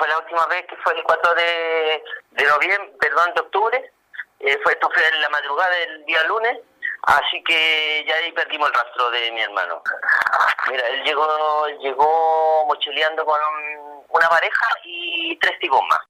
fue la última vez que fue el 4 de, de noviembre, perdón, de octubre. Eh, fue, esto fue en la madrugada del día lunes, así que ya ahí perdimos el rastro de mi hermano. Mira, él llegó, llegó mochileando con un- una pareja y tres tipos más.